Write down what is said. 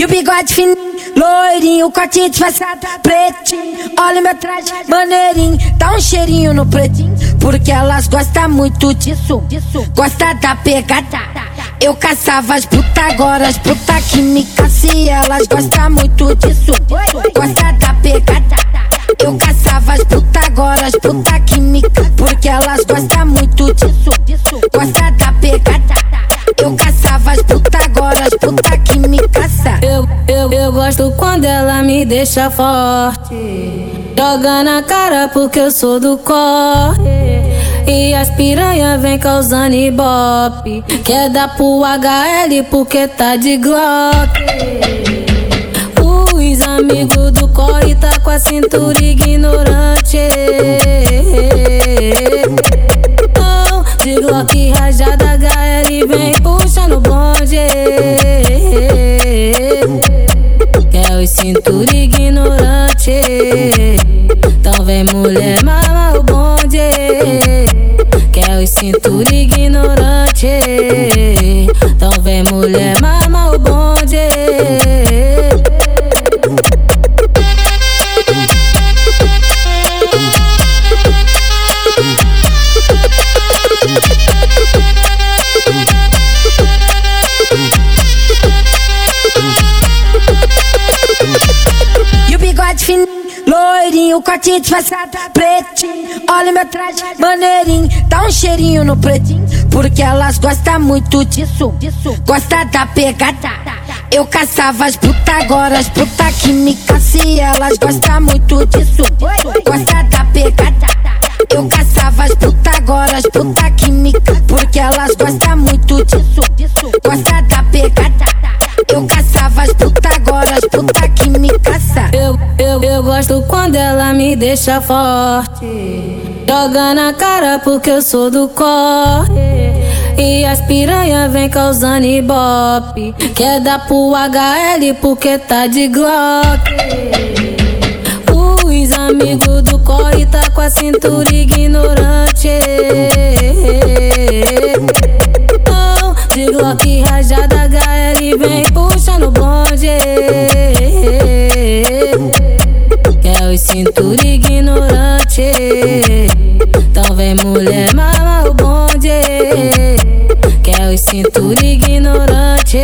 E o bigode fininho, loirinho, cotinho disfarçado, pretinho. Olha meu traje, maneirinho, dá um cheirinho no pretinho. Porque elas gostam muito disso. Gosta da pegada. Eu caçava as puta, agora as puta que me. Elas gostam muito disso, gosta da pegada. Eu caçava as puta, agora as puta que me. Porque elas gostam muito disso, gosta da pegada. Eu caçava as puta, agora as puta eu, gosto quando ela me deixa forte. Joga na cara porque eu sou do corre. E as piranha vem causando ibope. Quer dar pro HL porque tá de Glock. Os amigos do corre tá com a cintura ignorante. Não, de Glock rajada HL vem puxando o bonde. Os cintura ignorante. Então vem mulher mama o bonde. Quer os cintura ignorante. Fininho, loirinho, cotinho disfarçado, pretinho. Olha meu traje, maneirinho, dá um cheirinho no pretinho. Porque elas gostam muito disso. Gosta da pegada. Eu caçava as puta, agora as puta que me caçam. Elas gostam muito disso, gosta da pegada. Eu caçava as puta, agora as puta que me caçam. Porque elas gostam muito disso, gosta da pegada. Gosto quando ela me deixa forte. Joga na cara porque eu sou do corre. E as piranha vem causando ibope. Quer dar pro HL porque tá de Glock. Os amigos do corre tá com a cintura ignorante. Então vem mulher, mama o bonde Que eu o ignorante.